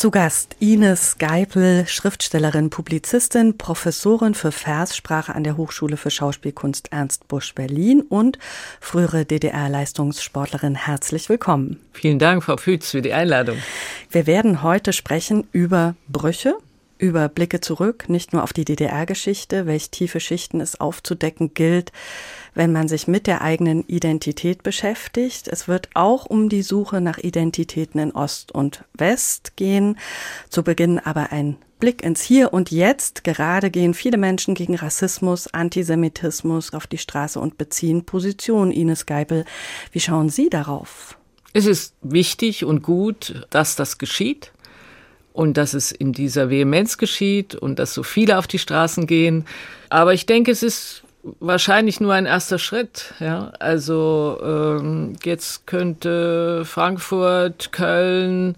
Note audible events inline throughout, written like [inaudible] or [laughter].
zu Gast Ines Geipel, Schriftstellerin, Publizistin, Professorin für Verssprache an der Hochschule für Schauspielkunst Ernst Busch Berlin und frühere DDR-Leistungssportlerin. Herzlich willkommen. Vielen Dank, Frau Fütz, für die Einladung. Wir werden heute sprechen über Brüche, über Blicke zurück, nicht nur auf die DDR-Geschichte, welch tiefe Schichten es aufzudecken gilt, wenn man sich mit der eigenen Identität beschäftigt. Es wird auch um die Suche nach Identitäten in Ost und West gehen. Zu Beginn aber ein Blick ins Hier und Jetzt. Gerade gehen viele Menschen gegen Rassismus, Antisemitismus auf die Straße und beziehen Position. Ines Geipel, wie schauen Sie darauf? Es ist wichtig und gut, dass das geschieht und dass es in dieser Vehemenz geschieht und dass so viele auf die Straßen gehen. Aber ich denke, es ist wahrscheinlich nur ein erster Schritt. Ja, also ähm, jetzt könnte Frankfurt, Köln,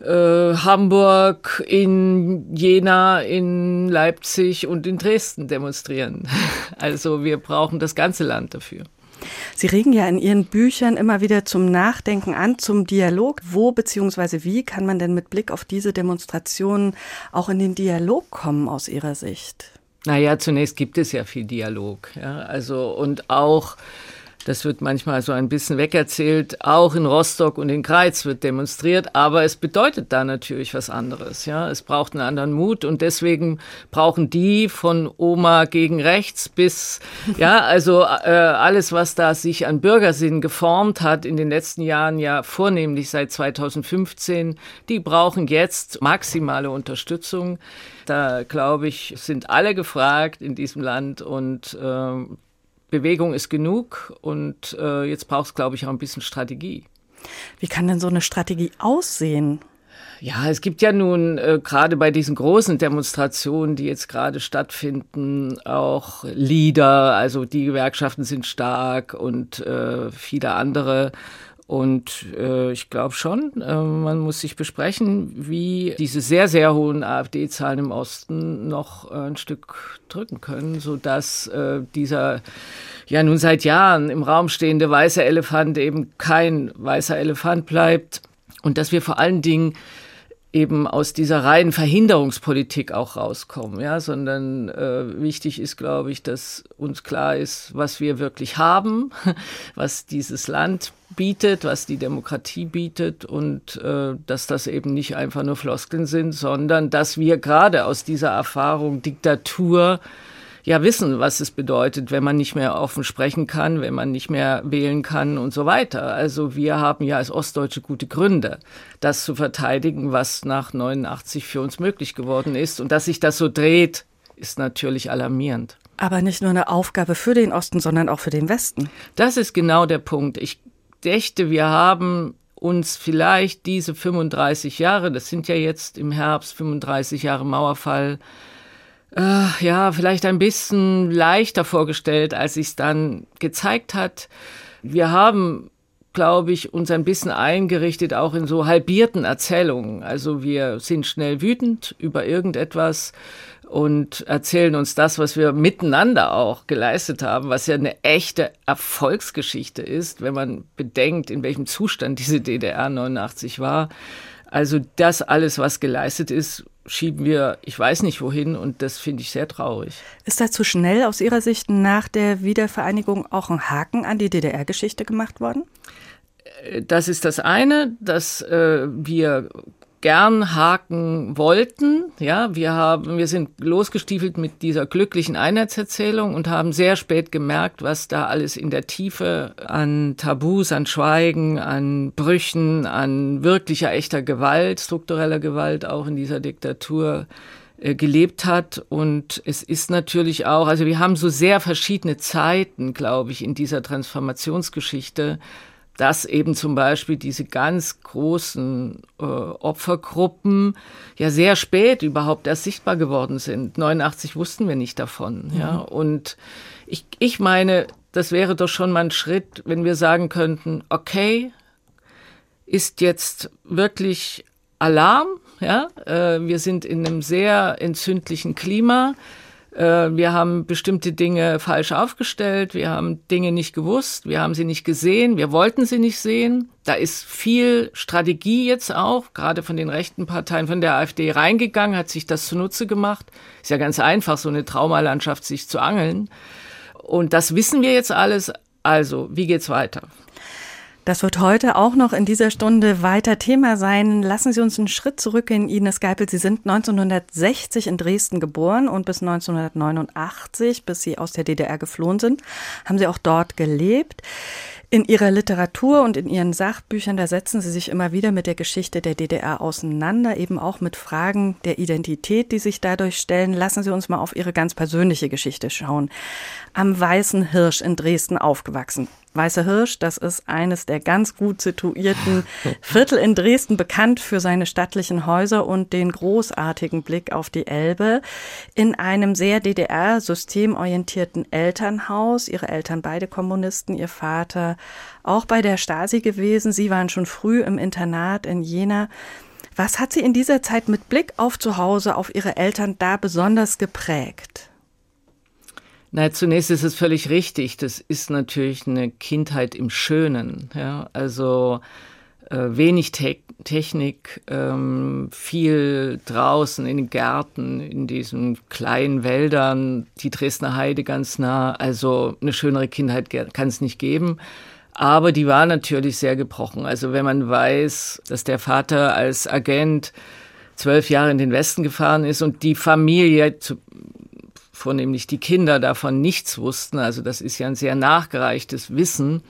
äh, Hamburg, in Jena, in Leipzig und in Dresden demonstrieren. [laughs] Also wir brauchen das ganze Land dafür. Sie regen ja in Ihren Büchern immer wieder zum Nachdenken an, zum Dialog. Wo bzw. wie kann man denn mit Blick auf diese Demonstrationen auch in den Dialog kommen aus Ihrer Sicht? Naja, zunächst gibt es ja viel Dialog. Ja, also und auch das wird manchmal so ein bisschen wegerzählt. Auch in Rostock und in Greiz wird demonstriert, aber es bedeutet da natürlich was anderes. Ja, es braucht einen anderen Mut und deswegen brauchen die von Oma gegen rechts bis [laughs] ja, also äh, alles, was da sich an Bürgersinn geformt hat in den letzten Jahren, ja vornehmlich seit 2015, die brauchen jetzt maximale Unterstützung. Da glaube ich, sind alle gefragt in diesem Land und äh, Bewegung ist genug und äh, jetzt braucht es, glaube ich, auch ein bisschen Strategie. Wie kann denn so eine Strategie aussehen? Ja, es gibt ja nun äh, gerade bei diesen großen Demonstrationen, die jetzt gerade stattfinden, auch Lieder. Also die Gewerkschaften sind stark und äh, viele andere und äh, ich glaube schon, äh, man muss sich besprechen, wie diese sehr, sehr hohen AfD-Zahlen im Osten noch äh, ein Stück drücken können, sodass äh, dieser ja nun seit Jahren im Raum stehende weiße Elefant eben kein weißer Elefant bleibt. Und dass wir vor allen Dingen eben aus dieser reinen Verhinderungspolitik auch rauskommen, ja, sondern äh, wichtig ist, glaube ich, dass uns klar ist, was wir wirklich haben, [laughs] was dieses Land bietet, was die Demokratie bietet und äh, dass das eben nicht einfach nur Floskeln sind, sondern dass wir gerade aus dieser Erfahrung Diktatur ja wissen, was es bedeutet, wenn man nicht mehr offen sprechen kann, wenn man nicht mehr wählen kann und so weiter. Also wir haben ja als Ostdeutsche gute Gründe, das zu verteidigen, was nach 89 für uns möglich geworden ist. Und dass sich das so dreht, ist natürlich alarmierend. Aber nicht nur eine Aufgabe für den Osten, sondern auch für den Westen. Das ist genau der Punkt. Ich dächte, wir haben uns vielleicht diese 35 Jahre, das sind ja jetzt im Herbst 35 Jahre Mauerfall, äh, ja, vielleicht ein bisschen leichter vorgestellt, als sich dann gezeigt hat. Wir haben glaube ich, uns ein bisschen eingerichtet, auch in so halbierten Erzählungen. Also wir sind schnell wütend über irgendetwas und erzählen uns das, was wir miteinander auch geleistet haben, was ja eine echte Erfolgsgeschichte ist, wenn man bedenkt, in welchem Zustand diese DDR 89 war. Also das alles, was geleistet ist, schieben wir, ich weiß nicht wohin, und das finde ich sehr traurig. Ist da zu schnell aus Ihrer Sicht nach der Wiedervereinigung auch ein Haken an die DDR-Geschichte gemacht worden? Das ist das eine, dass äh, wir gern haken wollten. Ja, wir haben, wir sind losgestiefelt mit dieser glücklichen Einheitserzählung und haben sehr spät gemerkt, was da alles in der Tiefe an Tabus, an Schweigen, an Brüchen, an wirklicher echter Gewalt, struktureller Gewalt auch in dieser Diktatur äh, gelebt hat. Und es ist natürlich auch, also wir haben so sehr verschiedene Zeiten, glaube ich, in dieser Transformationsgeschichte dass eben zum Beispiel diese ganz großen äh, Opfergruppen ja sehr spät überhaupt erst sichtbar geworden sind. 89 wussten wir nicht davon. Mhm. Ja, und ich, ich meine, das wäre doch schon mal ein Schritt, wenn wir sagen könnten, okay, ist jetzt wirklich Alarm, Ja, äh, wir sind in einem sehr entzündlichen Klima. Äh, wir haben bestimmte Dinge falsch aufgestellt, wir haben Dinge nicht gewusst, wir haben sie nicht gesehen, wir wollten sie nicht sehen. Da ist viel Strategie jetzt auch, gerade von den rechten Parteien, von der AfD reingegangen, hat sich das zunutze gemacht. Ist ja ganz einfach, so eine Traumalandschaft sich zu angeln. Und das wissen wir jetzt alles. Also, wie geht's weiter? Das wird heute auch noch in dieser Stunde weiter Thema sein. Lassen Sie uns einen Schritt zurückgehen, Ines Geipel. Sie sind 1960 in Dresden geboren und bis 1989, bis Sie aus der DDR geflohen sind, haben Sie auch dort gelebt. In Ihrer Literatur und in Ihren Sachbüchern, da setzen Sie sich immer wieder mit der Geschichte der DDR auseinander, eben auch mit Fragen der Identität, die sich dadurch stellen. Lassen Sie uns mal auf Ihre ganz persönliche Geschichte schauen. Am Weißen Hirsch in Dresden aufgewachsen. Weißer Hirsch, das ist eines der ganz gut situierten Viertel in Dresden, bekannt für seine stattlichen Häuser und den großartigen Blick auf die Elbe. In einem sehr DDR-systemorientierten Elternhaus. Ihre Eltern beide Kommunisten, ihr Vater auch bei der Stasi gewesen. Sie waren schon früh im Internat in Jena. Was hat Sie in dieser Zeit mit Blick auf zu Hause, auf Ihre Eltern da besonders geprägt? Na, zunächst ist es völlig richtig. Das ist natürlich eine Kindheit im Schönen. Ja? Also äh, wenig Te Technik, ähm, viel draußen in den Gärten, in diesen kleinen Wäldern, die Dresdner Heide ganz nah. Also eine schönere Kindheit kann es nicht geben. Aber die war natürlich sehr gebrochen. Also wenn man weiß, dass der Vater als Agent zwölf Jahre in den Westen gefahren ist und die Familie zu, vornehmlich die Kinder davon nichts wussten, also das ist ja ein sehr nachgereichtes Wissen,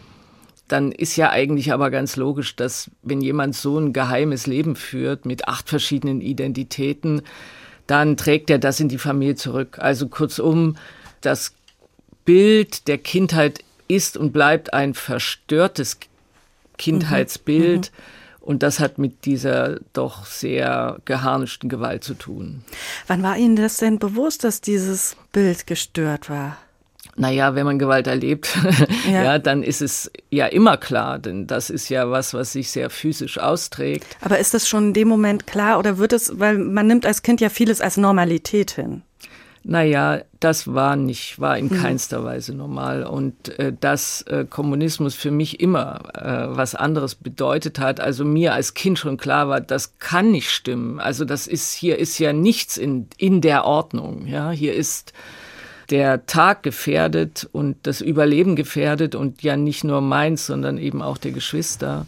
dann ist ja eigentlich aber ganz logisch, dass wenn jemand so ein geheimes Leben führt mit acht verschiedenen Identitäten, dann trägt er das in die Familie zurück. Also kurzum, das Bild der Kindheit ist und bleibt ein verstörtes Kindheitsbild. Mhm. Mhm und das hat mit dieser doch sehr geharnischten Gewalt zu tun. Wann war Ihnen das denn bewusst, dass dieses Bild gestört war? Naja, wenn man Gewalt erlebt, [laughs] ja. ja. dann ist es ja immer klar, denn das ist ja was, was sich sehr physisch austrägt. Aber ist das schon in dem Moment klar oder wird es, weil man nimmt als Kind ja vieles als Normalität hin? Naja, das war nicht, war in mhm. keinster Weise normal. Und äh, dass äh, Kommunismus für mich immer äh, was anderes bedeutet hat, also mir als Kind schon klar war, das kann nicht stimmen. Also das ist, hier ist ja nichts in, in der Ordnung. Ja, hier ist der Tag gefährdet und das Überleben gefährdet und ja nicht nur meins, sondern eben auch der Geschwister.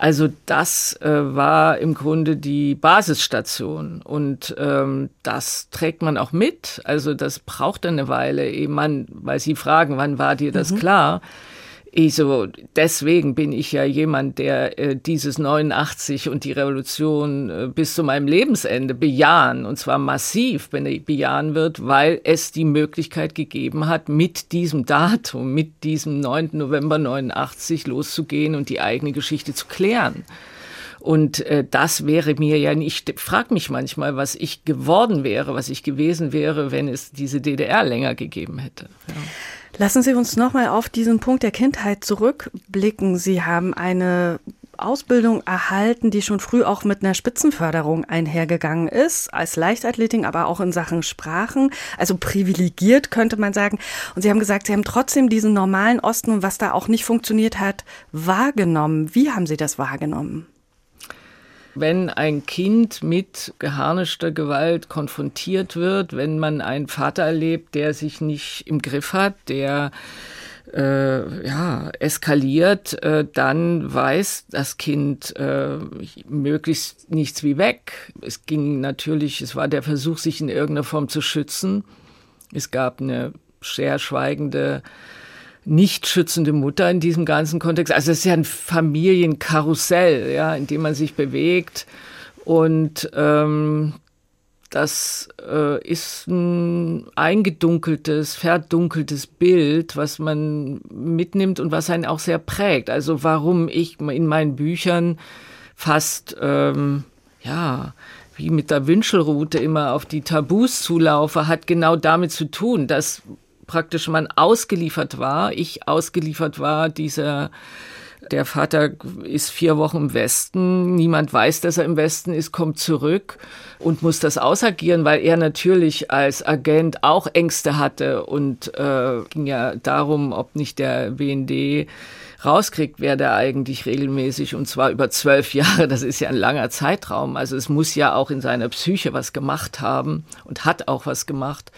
Also das äh, war im Grunde die Basisstation und ähm, das trägt man auch mit. Also das braucht eine Weile, eben man, weil Sie fragen, wann war dir das mhm. klar? Ich so, deswegen bin ich ja jemand, der äh, dieses 89 und die Revolution äh, bis zu meinem Lebensende bejahen, und zwar massiv bejahen wird, weil es die Möglichkeit gegeben hat, mit diesem Datum, mit diesem 9. November 89 loszugehen und die eigene Geschichte zu klären. Und äh, das wäre mir ja nicht, ich frage mich manchmal, was ich geworden wäre, was ich gewesen wäre, wenn es diese DDR länger gegeben hätte. Ja. Lassen Sie uns nochmal auf diesen Punkt der Kindheit zurückblicken. Sie haben eine Ausbildung erhalten, die schon früh auch mit einer Spitzenförderung einhergegangen ist, als Leichtathletin, aber auch in Sachen Sprachen, also privilegiert könnte man sagen. Und Sie haben gesagt, Sie haben trotzdem diesen normalen Osten und was da auch nicht funktioniert hat, wahrgenommen. Wie haben Sie das wahrgenommen? Wenn ein Kind mit geharnischter Gewalt konfrontiert wird, wenn man einen Vater erlebt, der sich nicht im Griff hat, der äh, ja, eskaliert, äh, dann weiß das Kind äh, möglichst nichts wie weg. Es ging natürlich, es war der Versuch, sich in irgendeiner Form zu schützen. Es gab eine sehr schweigende nicht schützende Mutter in diesem ganzen Kontext. Also es ist ja ein Familienkarussell, ja, in dem man sich bewegt. Und ähm, das äh, ist ein eingedunkeltes, verdunkeltes Bild, was man mitnimmt und was einen auch sehr prägt. Also warum ich in meinen Büchern fast, ähm, ja, wie mit der Wünschelrute immer auf die Tabus zulaufe, hat genau damit zu tun, dass praktisch man ausgeliefert war, ich ausgeliefert war dieser Der Vater ist vier Wochen im Westen. Niemand weiß, dass er im Westen ist, kommt zurück und muss das ausagieren, weil er natürlich als Agent auch Ängste hatte und äh, ging ja darum, ob nicht der BND rauskriegt, wer da eigentlich regelmäßig und zwar über zwölf [laughs] Jahre, das ist ja ein langer Zeitraum. Also es muss ja auch in seiner Psyche was gemacht haben und hat auch was gemacht.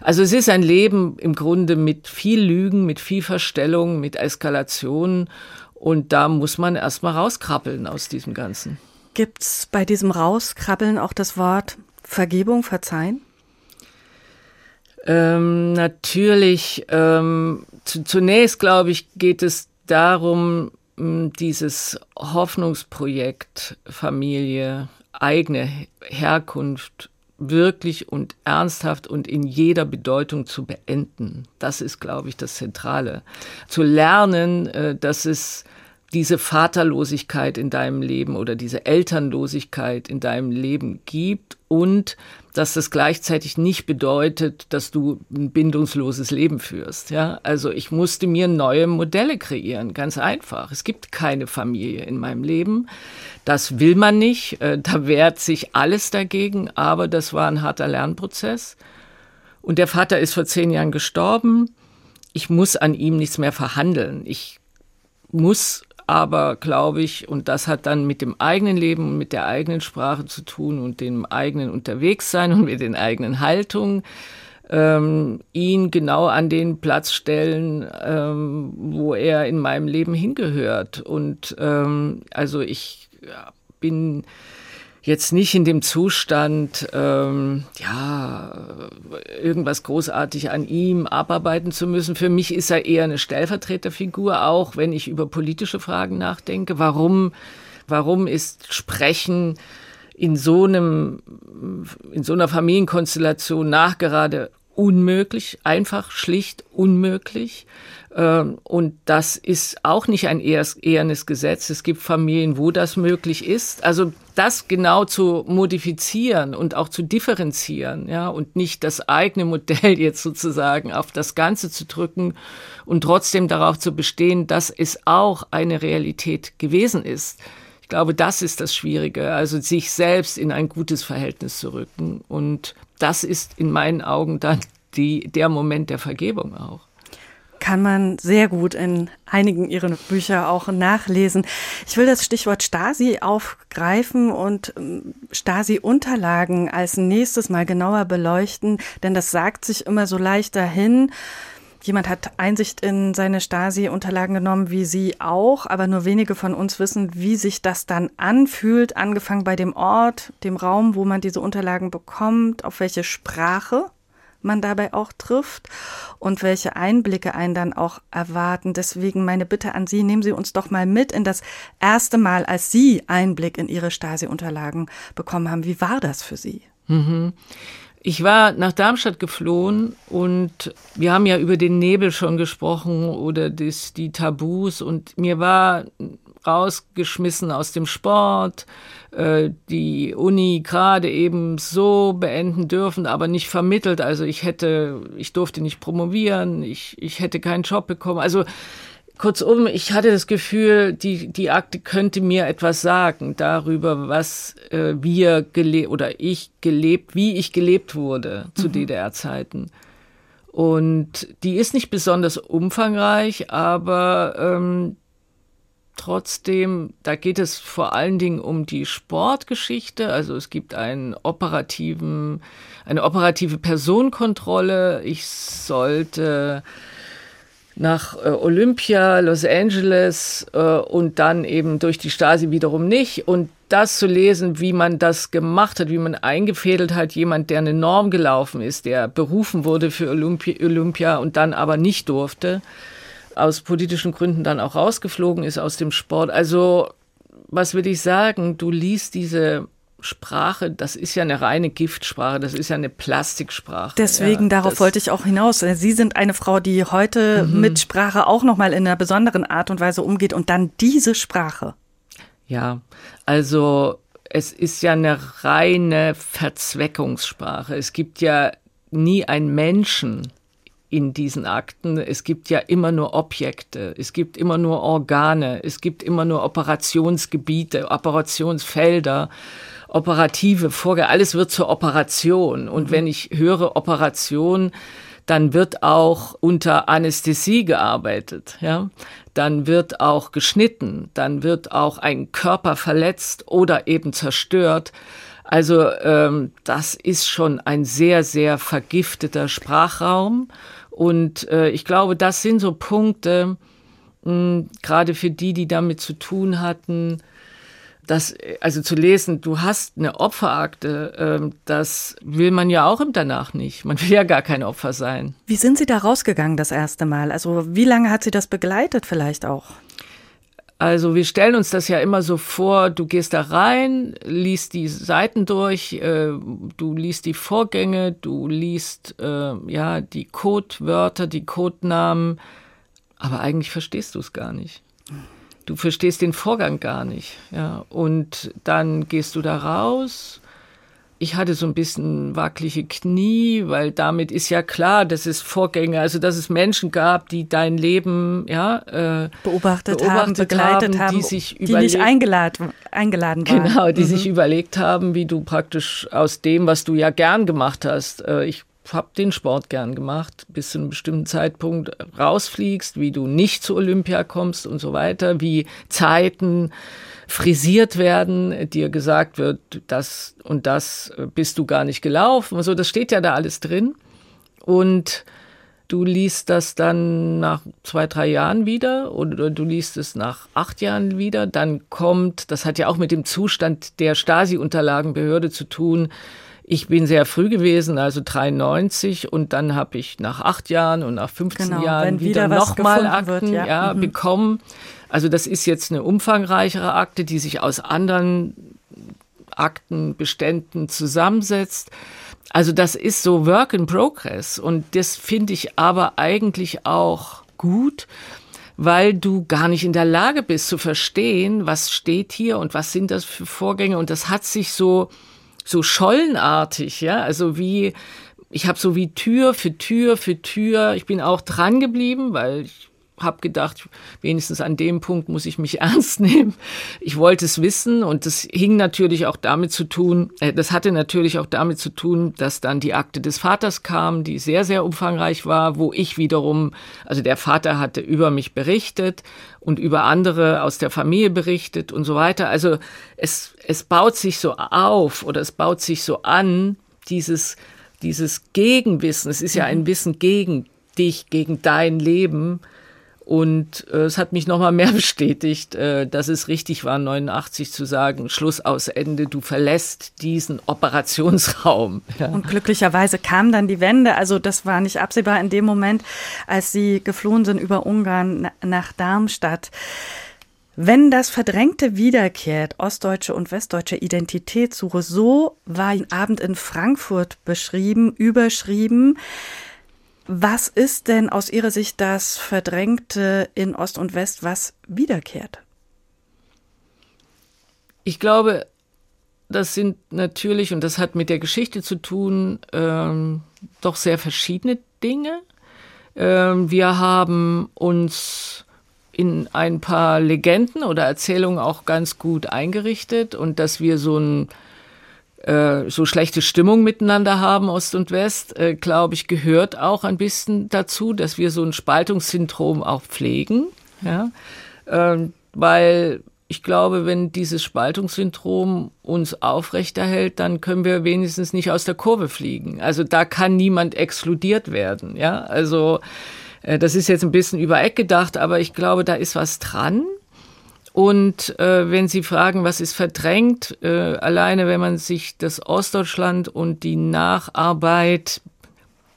Also es ist ein Leben im Grunde mit viel Lügen, mit viel Verstellung, mit Eskalation und da muss man erstmal rauskrabbeln aus diesem Ganzen. Gibt's bei diesem Rauskrabbeln auch das Wort Vergebung, Verzeihen? Ähm, natürlich, ähm, zunächst glaube ich, geht es darum, dieses Hoffnungsprojekt Familie, eigene Herkunft wirklich und ernsthaft und in jeder Bedeutung zu beenden. Das ist, glaube ich, das Zentrale. Zu lernen, äh, dass es diese Vaterlosigkeit in deinem Leben oder diese Elternlosigkeit in deinem Leben gibt und dass das gleichzeitig nicht bedeutet, dass du ein bindungsloses Leben führst. Ja, also ich musste mir neue Modelle kreieren, ganz einfach. Es gibt keine Familie in meinem Leben. Das will man nicht. Äh, da wehrt sich alles dagegen. Aber das war ein harter Lernprozess. Und der Vater ist vor zehn Jahren gestorben. Ich muss an ihm nichts mehr verhandeln. Ich muss aber glaube ich, und das hat dann mit dem eigenen Leben und mit der eigenen Sprache zu tun und dem eigenen Unterwegssein und mit den eigenen Haltungen, ähm, ihn genau an den Platz stellen, ähm, wo er in meinem Leben hingehört. Und ähm, also ich bin jetzt nicht in dem Zustand, ähm, ja, irgendwas großartig an ihm abarbeiten zu müssen. Für mich ist er eher eine Stellvertreterfigur, auch wenn ich über politische Fragen nachdenke. Warum, warum ist Sprechen in so einem, in so einer Familienkonstellation nachgerade unmöglich, einfach schlicht unmöglich. Ähm, und das ist auch nicht ein ehernes Gesetz. Es gibt Familien, wo das möglich ist. Also das genau zu modifizieren und auch zu differenzieren, ja, und nicht das eigene Modell [laughs] jetzt sozusagen auf das Ganze zu drücken und trotzdem darauf zu bestehen, dass es auch eine Realität gewesen ist. Ich glaube, das ist das Schwierige, also sich selbst in ein gutes Verhältnis zu rücken. Und das ist in meinen Augen dann die, der Moment der Vergebung auch kann man sehr gut in einigen ihrer Bücher auch nachlesen. Ich will das Stichwort Stasi aufgreifen und ähm, Stasi-Unterlagen als nächstes mal genauer beleuchten, denn das sagt sich immer so leicht dahin. Jemand hat Einsicht in seine Stasi-Unterlagen genommen, wie Sie auch, aber nur wenige von uns wissen, wie sich das dann anfühlt, angefangen bei dem Ort, dem Raum, wo man diese Unterlagen bekommt, auf welche Sprache man dabei auch trifft und welche Einblicke einen dann auch erwarten. Deswegen meine Bitte an Sie, nehmen Sie uns doch mal mit in das erste Mal, als Sie Einblick in Ihre Stasi-Unterlagen bekommen haben. Wie war das für Sie? Mhm. Ich war nach Darmstadt geflohen und wir haben ja über den Nebel schon gesprochen oder das, die Tabus und mir war rausgeschmissen aus dem Sport, äh, die Uni gerade eben so beenden dürfen, aber nicht vermittelt. Also ich hätte, ich durfte nicht promovieren, ich, ich hätte keinen Job bekommen. Also kurzum, ich hatte das Gefühl, die, die Akte könnte mir etwas sagen darüber, was äh, wir gelebt oder ich gelebt, wie ich gelebt wurde zu mhm. DDR-Zeiten. Und die ist nicht besonders umfangreich, aber ähm, Trotzdem, da geht es vor allen Dingen um die Sportgeschichte. Also es gibt einen operativen, eine operative Personenkontrolle. Ich sollte nach äh, Olympia, Los Angeles äh, und dann eben durch die Stasi wiederum nicht. Und das zu lesen, wie man das gemacht hat, wie man eingefädelt hat, jemand, der eine Norm gelaufen ist, der berufen wurde für Olympia, Olympia und dann aber nicht durfte aus politischen Gründen dann auch rausgeflogen ist aus dem Sport. Also, was will ich sagen? Du liest diese Sprache, das ist ja eine reine Giftsprache, das ist ja eine Plastiksprache. Deswegen, ja, darauf wollte ich auch hinaus. Sie sind eine Frau, die heute mhm. mit Sprache auch nochmal in einer besonderen Art und Weise umgeht und dann diese Sprache. Ja, also es ist ja eine reine Verzweckungssprache. Es gibt ja nie einen Menschen, in diesen Akten. Es gibt ja immer nur Objekte, es gibt immer nur Organe, es gibt immer nur Operationsgebiete, Operationsfelder, operative Vorgänge. Alles wird zur Operation. Und mhm. wenn ich höre Operation, dann wird auch unter Anästhesie gearbeitet, ja. Dann wird auch geschnitten, dann wird auch ein Körper verletzt oder eben zerstört. Also ähm, das ist schon ein sehr, sehr vergifteter Sprachraum. Und äh, ich glaube, das sind so Punkte, mh, gerade für die, die damit zu tun hatten, das, also zu lesen, du hast eine Opferakte, ähm, das will man ja auch im Danach nicht. Man will ja gar kein Opfer sein. Wie sind Sie da rausgegangen das erste Mal? Also wie lange hat Sie das begleitet vielleicht auch? Also wir stellen uns das ja immer so vor, du gehst da rein, liest die Seiten durch, äh, du liest die Vorgänge, du liest äh, ja die Codewörter, die Codenamen, aber eigentlich verstehst du es gar nicht. Du verstehst den Vorgang gar nicht. Ja. Und dann gehst du da raus ich hatte so ein bisschen wackelige Knie, weil damit ist ja klar, dass es Vorgänge, also dass es Menschen gab, die dein Leben ja äh, beobachtet, beobachtet haben, begleitet haben, die sich die nicht eingeladen, eingeladen waren. Genau, die mhm. sich überlegt haben, wie du praktisch aus dem, was du ja gern gemacht hast, äh, ich habe den Sport gern gemacht, bis zu einem bestimmten Zeitpunkt rausfliegst, wie du nicht zu Olympia kommst und so weiter, wie Zeiten frisiert werden, dir gesagt wird, das und das bist du gar nicht gelaufen. Also das steht ja da alles drin. Und du liest das dann nach zwei, drei Jahren wieder oder du liest es nach acht Jahren wieder. Dann kommt, das hat ja auch mit dem Zustand der Stasi-Unterlagenbehörde zu tun, ich bin sehr früh gewesen, also 93, und dann habe ich nach acht Jahren und nach 15 genau, Jahren wieder, wieder nochmal Akten wird, ja. Ja, mhm. bekommen. Also das ist jetzt eine umfangreichere Akte, die sich aus anderen Aktenbeständen zusammensetzt. Also das ist so Work in Progress und das finde ich aber eigentlich auch gut, weil du gar nicht in der Lage bist zu verstehen, was steht hier und was sind das für Vorgänge und das hat sich so so schollenartig, ja, also wie ich habe so wie Tür für Tür für Tür, ich bin auch dran geblieben, weil ich habe gedacht, wenigstens an dem Punkt muss ich mich [laughs] ernst nehmen. Ich wollte es wissen und das hing natürlich auch damit zu tun, äh, das hatte natürlich auch damit zu tun, dass dann die Akte des Vaters kam, die sehr, sehr umfangreich war, wo ich wiederum, also der Vater hatte über mich berichtet und über andere aus der Familie berichtet und so weiter. Also es, es baut sich so auf oder es baut sich so an, dieses, dieses Gegenwissen. Es ist ja ein mhm. Wissen gegen dich, gegen dein Leben und äh, es hat mich nochmal mehr [laughs] bestätigt, äh, dass es richtig war, 89 zu sagen, Schluss aus Ende, du verlässt diesen Operationsraum. [laughs] Ja. Und glücklicherweise kam dann die Wende. Also das war nicht absehbar in dem Moment, als sie geflohen sind über Ungarn nach Darmstadt. Wenn das Verdrängte wiederkehrt, ostdeutsche und westdeutsche Identitätssuche, so war ein Abend in Frankfurt beschrieben, überschrieben. Was ist denn aus Ihrer Sicht das Verdrängte in Ost und West, was wiederkehrt? Ich glaube, das sind natürlich, und das hat mit der Geschichte zu tun, ähm, doch sehr verschiedene Dinge. Ähm, wir haben uns in ein paar Legenden oder Erzählungen auch ganz gut eingerichtet und dass wir so ein äh, so schlechte Stimmung miteinander haben, Ost und West, äh, glaube ich, gehört auch ein bisschen dazu, dass wir so ein Spaltungssyndrom auch pflegen. Ja? Ähm, weil ich glaube, wenn dieses Spaltungssyndrom uns aufrechterhält, dann können wir wenigstens nicht aus der Kurve fliegen. Also da kann niemand exkludiert werden. Ja, also äh, das ist jetzt ein bisschen über Eck gedacht, aber ich glaube, da ist was dran. Und äh, wenn Sie fragen, was ist verdrängt, äh, alleine wenn man sich das Ostdeutschland und die Nacharbeit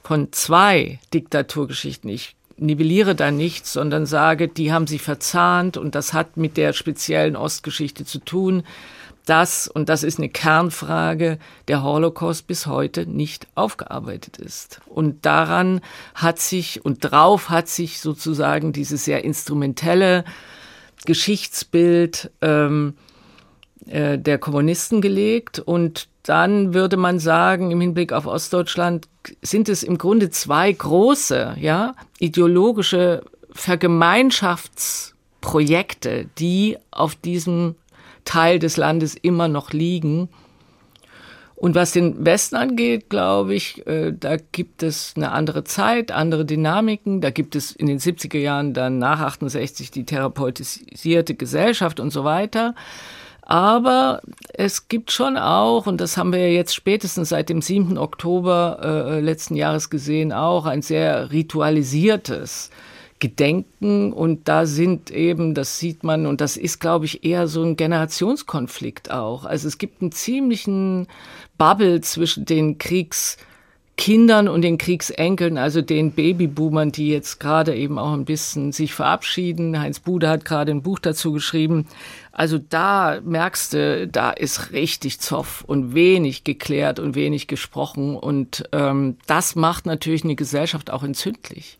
von zwei Diktaturgeschichten, ich nivelliere da nichts, sondern sage, die haben sich verzahnt und das hat mit der speziellen Ostgeschichte zu tun, dass, und das ist eine Kernfrage, der Holocaust bis heute nicht aufgearbeitet ist. Und daran hat sich und drauf hat sich sozusagen diese sehr instrumentelle Geschichtsbild ähm, äh, der Kommunisten gelegt und dann würde man sagen, im Hinblick auf Ostdeutschland sind es im Grunde zwei große, ja, ideologische Vergemeinschaftsprojekte, die auf diesem Teil des Landes immer noch liegen. Und was den Westen angeht, glaube ich, äh, da gibt es eine andere Zeit, andere Dynamiken. Da gibt es in den 70er Jahren dann nach 68 die therapeutisierte Gesellschaft und so weiter. Aber es gibt schon auch, und das haben wir jetzt spätestens seit dem 7. Oktober äh, letzten Jahres gesehen, auch ein sehr ritualisiertes Gedenken und da sind eben, das sieht man und das ist, glaube ich, eher so ein Generationskonflikt auch. Also es gibt einen ziemlichen Bubble zwischen den Kriegskindern und den Kriegsenkeln, also den Babyboomern, die jetzt gerade eben auch ein bisschen sich verabschieden. Heinz Bude hat gerade ein Buch dazu geschrieben. Also da merkst du, da ist richtig Zoff und wenig geklärt und wenig gesprochen und ähm, das macht natürlich eine Gesellschaft auch entzündlich.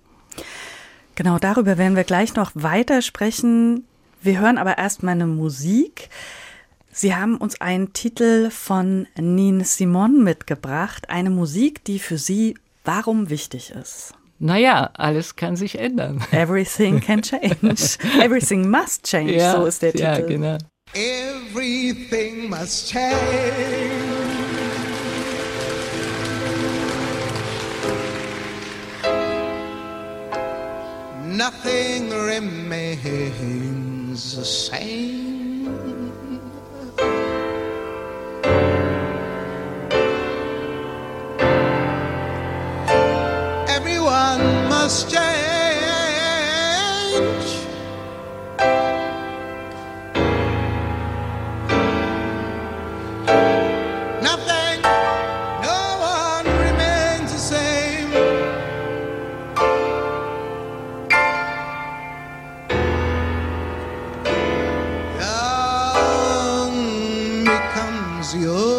Genau, darüber werden wir gleich noch weiter sprechen. Wir hören aber erstmal eine Musik. Sie haben uns einen Titel von Nina Simon mitgebracht, eine Musik, die für Sie warum wichtig ist. Naja, alles kann sich ändern. [laughs] Everything can change. Everything must change, ja, so ist der Titel. Ja, genau. Everything must change. Nothing remains the same. Everyone must change. your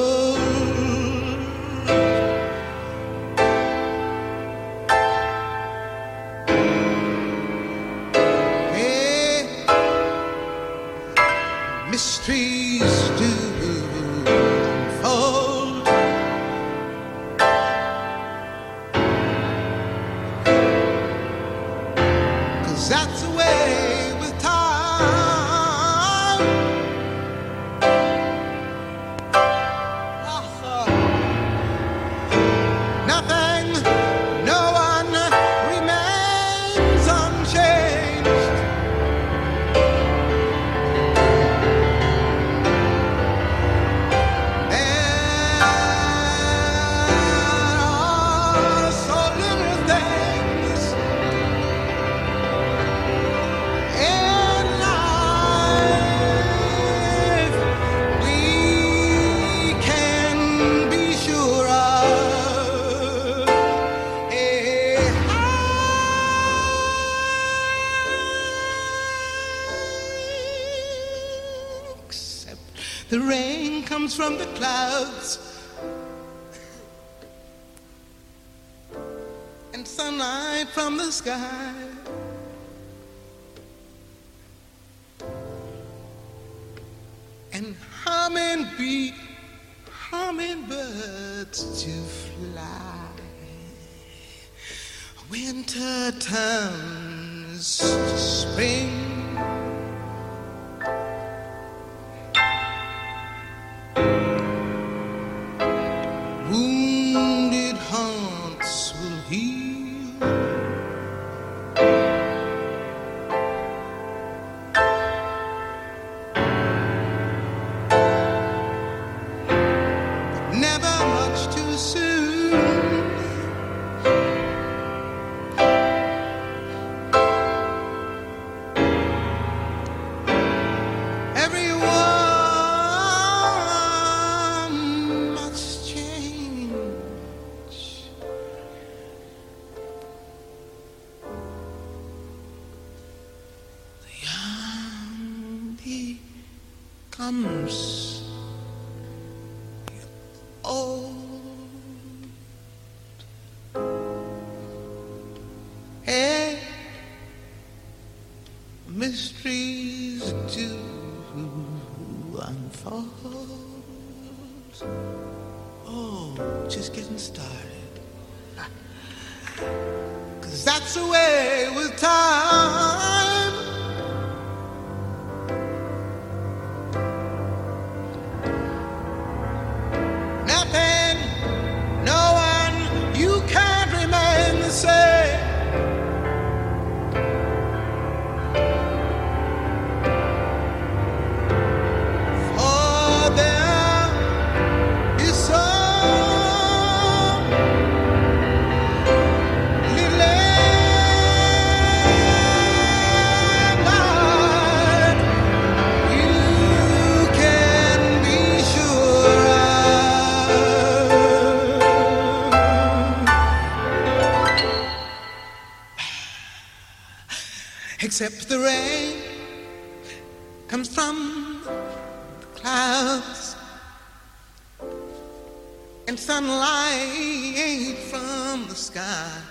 away. Sky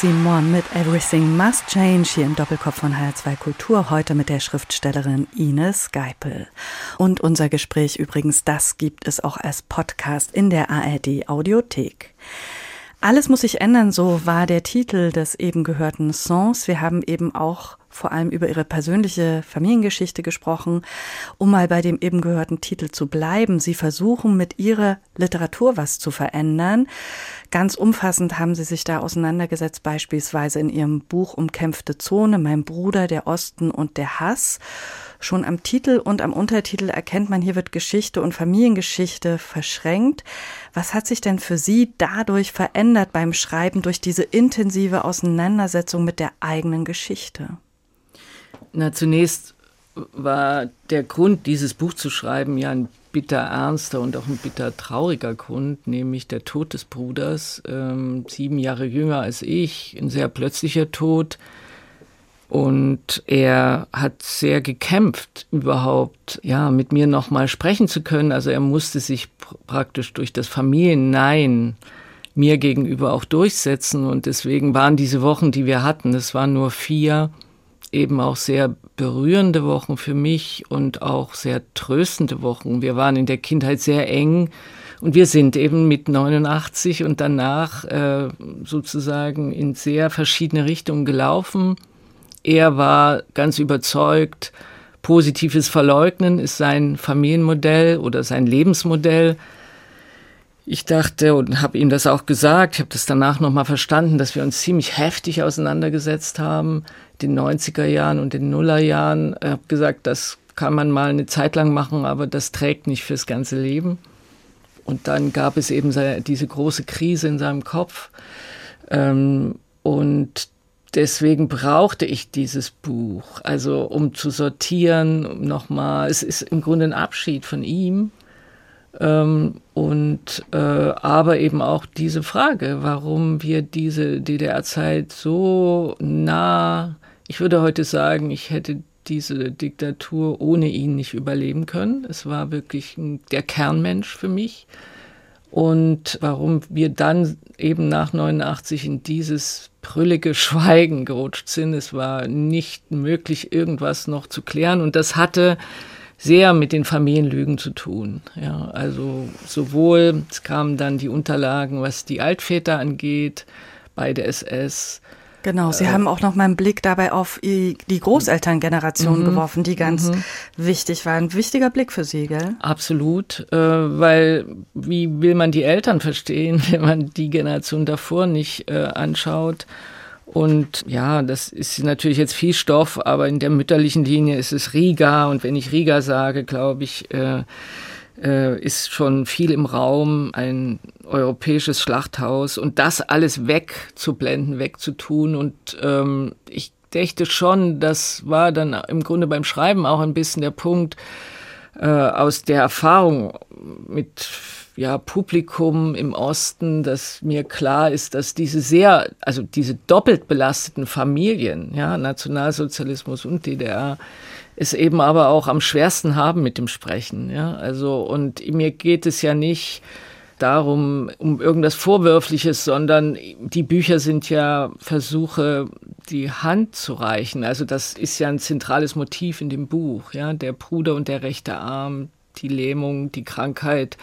Simon mit Everything Must Change hier im Doppelkopf von HR2 Kultur, heute mit der Schriftstellerin Ines Geipel. Und unser Gespräch übrigens, das gibt es auch als Podcast in der ARD Audiothek. Alles muss sich ändern, so war der Titel des eben gehörten Songs. Wir haben eben auch vor allem über ihre persönliche Familiengeschichte gesprochen, um mal bei dem eben gehörten Titel zu bleiben. Sie versuchen mit ihrer Literatur was zu verändern. Ganz umfassend haben sie sich da auseinandergesetzt, beispielsweise in ihrem Buch Umkämpfte Zone, Mein Bruder, der Osten und der Hass. Schon am Titel und am Untertitel erkennt man, hier wird Geschichte und Familiengeschichte verschränkt. Was hat sich denn für Sie dadurch verändert beim Schreiben durch diese intensive Auseinandersetzung mit der eigenen Geschichte? Na, zunächst war der Grund, dieses Buch zu schreiben, ja ein bitter ernster und auch ein bitter trauriger Grund, nämlich der Tod des Bruders, ähm, sieben Jahre jünger als ich, ein sehr plötzlicher Tod. Und er hat sehr gekämpft, überhaupt ja mit mir noch mal sprechen zu können. Also er musste sich pr praktisch durch das Familiennein mir gegenüber auch durchsetzen. Und deswegen waren diese Wochen, die wir hatten, es waren nur vier, eben auch sehr berührende Wochen für mich und auch sehr tröstende Wochen. Wir waren in der Kindheit sehr eng und wir sind eben mit 89 und danach äh, sozusagen in sehr verschiedene Richtungen gelaufen. Er war ganz überzeugt, positives Verleugnen ist sein Familienmodell oder sein Lebensmodell. Ich dachte und habe ihm das auch gesagt, ich habe das danach nochmal verstanden, dass wir uns ziemlich heftig auseinandergesetzt haben, den 90er Jahren und den Nullerjahren. Ich habe gesagt, das kann man mal eine Zeit lang machen, aber das trägt nicht fürs ganze Leben. Und dann gab es eben diese große Krise in seinem Kopf. Und deswegen brauchte ich dieses Buch, also um zu sortieren, nochmal. Es ist im Grunde ein Abschied von ihm. Ähm, und äh, aber eben auch diese Frage, warum wir diese DDR-Zeit so nah, ich würde heute sagen, ich hätte diese Diktatur ohne ihn nicht überleben können. Es war wirklich der Kernmensch für mich. Und warum wir dann eben nach 89 in dieses brüllige Schweigen gerutscht sind. Es war nicht möglich, irgendwas noch zu klären. Und das hatte sehr mit den Familienlügen zu tun. Ja, also sowohl, es kamen dann die Unterlagen, was die Altväter angeht, bei der SS, Genau, Sie äh, haben auch noch mal einen Blick dabei auf die Großelterngeneration mhm, geworfen, die ganz mhm. wichtig war. Ein wichtiger Blick für Sie, gell? Absolut, äh, weil wie will man die Eltern verstehen, [laughs] wenn man die Generation davor nicht äh, anschaut? Und ja, das ist natürlich jetzt viel Stoff, aber in der mütterlichen Linie ist es Riga. Und wenn ich Riga sage, glaube ich, äh, äh, ist schon viel im Raum, ein europäisches Schlachthaus und das alles wegzublenden, wegzutun. Und ähm, ich dächte schon, das war dann im Grunde beim Schreiben auch ein bisschen der Punkt äh, aus der Erfahrung mit ja, Publikum im Osten, dass mir klar ist, dass diese sehr, also diese doppelt belasteten Familien, ja, Nationalsozialismus und DDR, es eben aber auch am schwersten haben mit dem Sprechen, ja, also und mir geht es ja nicht darum, um irgendwas Vorwürfliches, sondern die Bücher sind ja Versuche, die Hand zu reichen. Also das ist ja ein zentrales Motiv in dem Buch, ja, der Bruder und der rechte Arm, die Lähmung, die Krankheit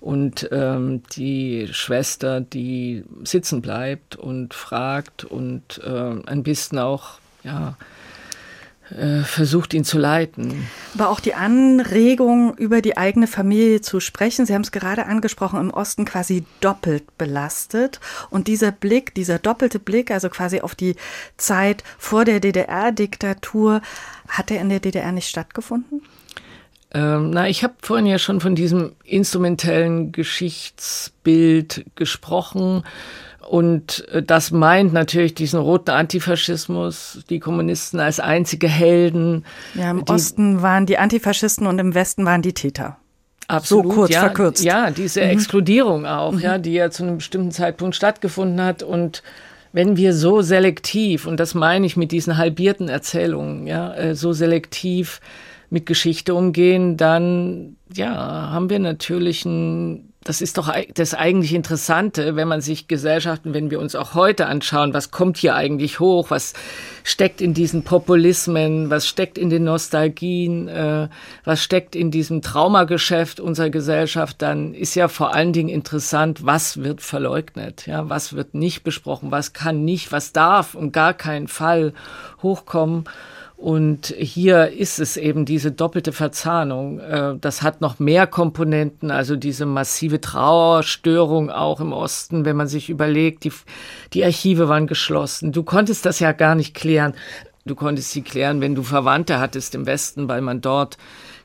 und ähm, die Schwester, die sitzen bleibt und fragt und äh, ein bisschen auch, ja, äh, versucht ihn zu leiten. Aber auch die Anregung, über die eigene Familie zu sprechen, Sie haben es gerade angesprochen, im Osten quasi doppelt belastet. Und dieser Blick, dieser doppelte Blick, also quasi auf die Zeit vor der DDR-Diktatur, hat er in der DDR nicht stattgefunden? Ähm, na, ich habe vorhin ja schon von diesem instrumentellen Geschichtsbild gesprochen. Und äh, das meint natürlich diesen roten Antifaschismus, die Kommunisten als einzige Helden. Ja, im Osten waren die Antifaschisten und im Westen waren die Täter. Absolut, so kurz ja, verkürzt. Ja, diese mhm. Exkludierung auch, mhm. ja, die ja zu einem bestimmten Zeitpunkt stattgefunden hat und wenn wir so selektiv, und das meine ich mit diesen halbierten Erzählungen, ja, äh, so selektiv mit Geschichte umgehen, dann ja, haben wir natürlich ein das ist doch das eigentlich Interessante, wenn man sich Gesellschaften, wenn wir uns auch heute anschauen, was kommt hier eigentlich hoch, was steckt in diesen Populismen, was steckt in den Nostalgien, äh, was steckt in diesem Traumageschäft unserer Gesellschaft, dann ist ja vor allen Dingen interessant, was wird verleugnet, ja, was wird nicht besprochen, was kann nicht, was darf um gar keinen Fall hochkommen. Und hier ist es eben diese doppelte Verzahnung. Äh, das hat noch mehr Komponenten, also diese massive Trauerstörung auch im Osten, wenn man sich überlegt, die, die Archive waren geschlossen. Du konntest das ja gar nicht klären. Du konntest sie klären, wenn du Verwandte hattest im Westen, weil man dort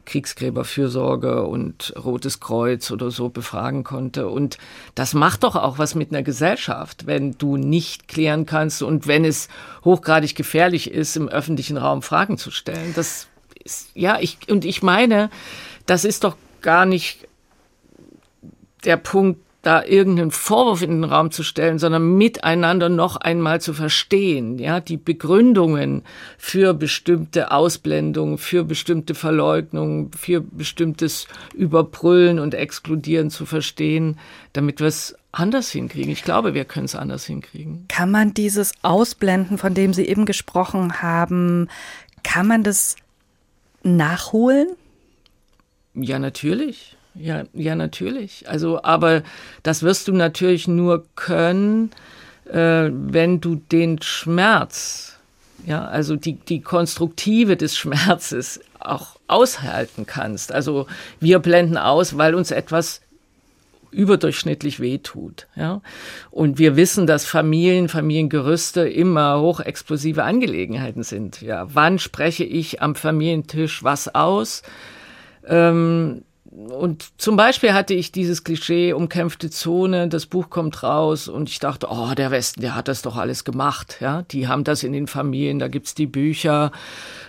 Kriegsgräberfürsorge und Rotes Kreuz oder so befragen konnte. Und das macht doch auch was mit einer Gesellschaft, wenn du nicht klären kannst und wenn es hochgradig gefährlich ist, im öffentlichen Raum Fragen zu stellen. Das ist, ja, ich, und ich meine, das ist doch gar nicht der Punkt, da irgendeinen Vorwurf in den Raum zu stellen, sondern miteinander noch einmal zu verstehen, ja, die Begründungen für bestimmte Ausblendungen, für bestimmte Verleugnungen, für bestimmtes Überbrüllen und Exkludieren zu verstehen, damit wir es anders hinkriegen. Ich glaube, wir können es anders hinkriegen. Kann man dieses Ausblenden, von dem Sie eben gesprochen haben, kann man das nachholen? Ja, natürlich. Ja, ja, natürlich. Also, aber das wirst du natürlich nur können, äh, wenn du den Schmerz, ja, also die, die Konstruktive des Schmerzes auch aushalten kannst. Also wir blenden aus, weil uns etwas überdurchschnittlich wehtut. Ja? Und wir wissen, dass Familien, Familiengerüste immer hochexplosive Angelegenheiten sind. Ja? Wann spreche ich am Familientisch was aus? Ähm, und zum Beispiel hatte ich dieses Klischee, umkämpfte Zone, das Buch kommt raus und ich dachte, oh, der Westen, der hat das doch alles gemacht. Ja, die haben das in den Familien, da gibt's die Bücher.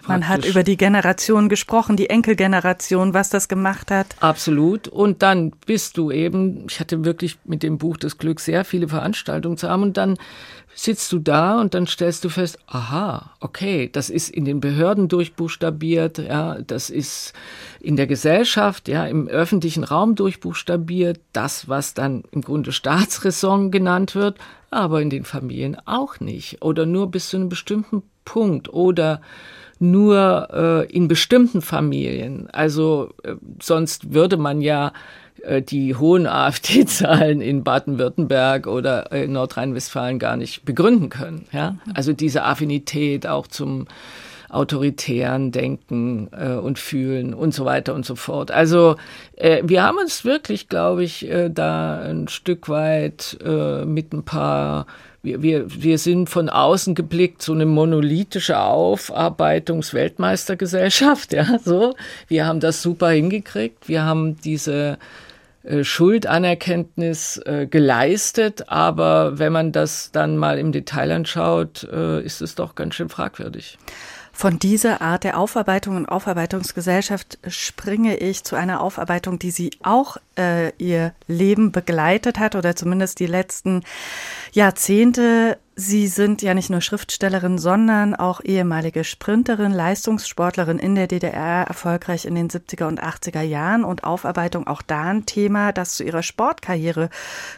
Man hat über die Generation gesprochen, die Enkelgeneration, was das gemacht hat. Absolut. Und dann bist du eben, ich hatte wirklich mit dem Buch das Glück, sehr viele Veranstaltungen zu haben und dann sitzt du da und dann stellst du fest, aha, okay, das ist in den Behörden durchbuchstabiert, ja, das ist in der Gesellschaft, ja, im öffentlichen Raum durchbuchstabiert, das, was dann im Grunde Staatsräson genannt wird, aber in den Familien auch nicht oder nur bis zu einem bestimmten Punkt oder nur äh, in bestimmten Familien. Also äh, sonst würde man ja die hohen [laughs] AfD-Zahlen in Baden-Württemberg oder in Nordrhein-Westfalen gar nicht begründen können. Ja? Also diese Affinität auch zum autoritären Denken äh, und Fühlen und so weiter und so fort. Also äh, wir haben uns wirklich, glaube ich, äh, da ein Stück weit äh, mit ein paar wir, wir, wir sind von außen geblickt so eine monolithische Aufarbeitungsweltmeistergesellschaft, [laughs] ja, so. Wir haben das super hingekriegt. Wir haben diese äh, Schuldanerkenntnis äh, geleistet, aber wenn man das dann mal im Detail anschaut, äh, ist es doch ganz schön fragwürdig. Von dieser Art der Aufarbeitung und Aufarbeitungsgesellschaft springe ich zu einer Aufarbeitung, die Sie auch äh, Ihr Leben begleitet hat oder zumindest die letzten Jahrzehnte Sie sind ja nicht nur Schriftstellerin, sondern auch ehemalige Sprinterin, Leistungssportlerin in der DDR, erfolgreich in den 70er und 80er Jahren und Aufarbeitung auch da ein Thema, das zu ihrer Sportkarriere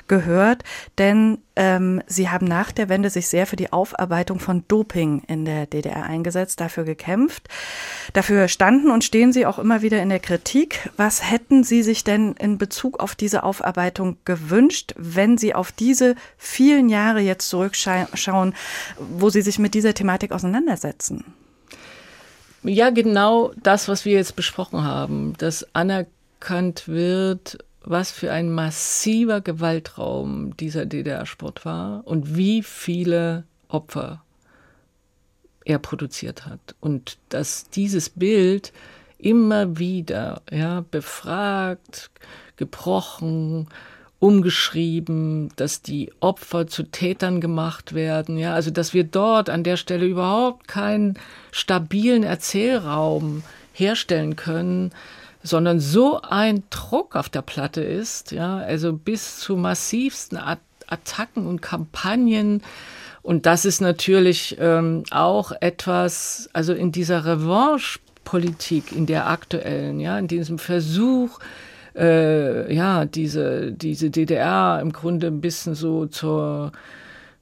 gehört. Denn ähm, sie haben nach der Wende sich sehr für die Aufarbeitung von Doping in der DDR eingesetzt, dafür gekämpft. Dafür standen und stehen sie auch immer wieder in der Kritik. Was hätten Sie sich denn in Bezug auf diese Aufarbeitung gewünscht, wenn Sie auf diese vielen Jahre jetzt zurückschauen? Schauen, wo Sie sich mit dieser Thematik auseinandersetzen. Ja, genau das, was wir jetzt besprochen haben, dass anerkannt wird, was für ein massiver Gewaltraum dieser DDR-Sport war und wie viele Opfer er produziert hat. Und dass dieses Bild immer wieder ja, befragt, gebrochen, umgeschrieben, dass die Opfer zu Tätern gemacht werden, ja, also dass wir dort an der Stelle überhaupt keinen stabilen Erzählraum herstellen können, sondern so ein Druck auf der Platte ist, ja, also bis zu massivsten Attacken und Kampagnen. Und das ist natürlich ähm, auch etwas, also in dieser Revanche-Politik, in der aktuellen, ja, in diesem Versuch, äh, ja, diese, diese DDR im Grunde ein bisschen so zur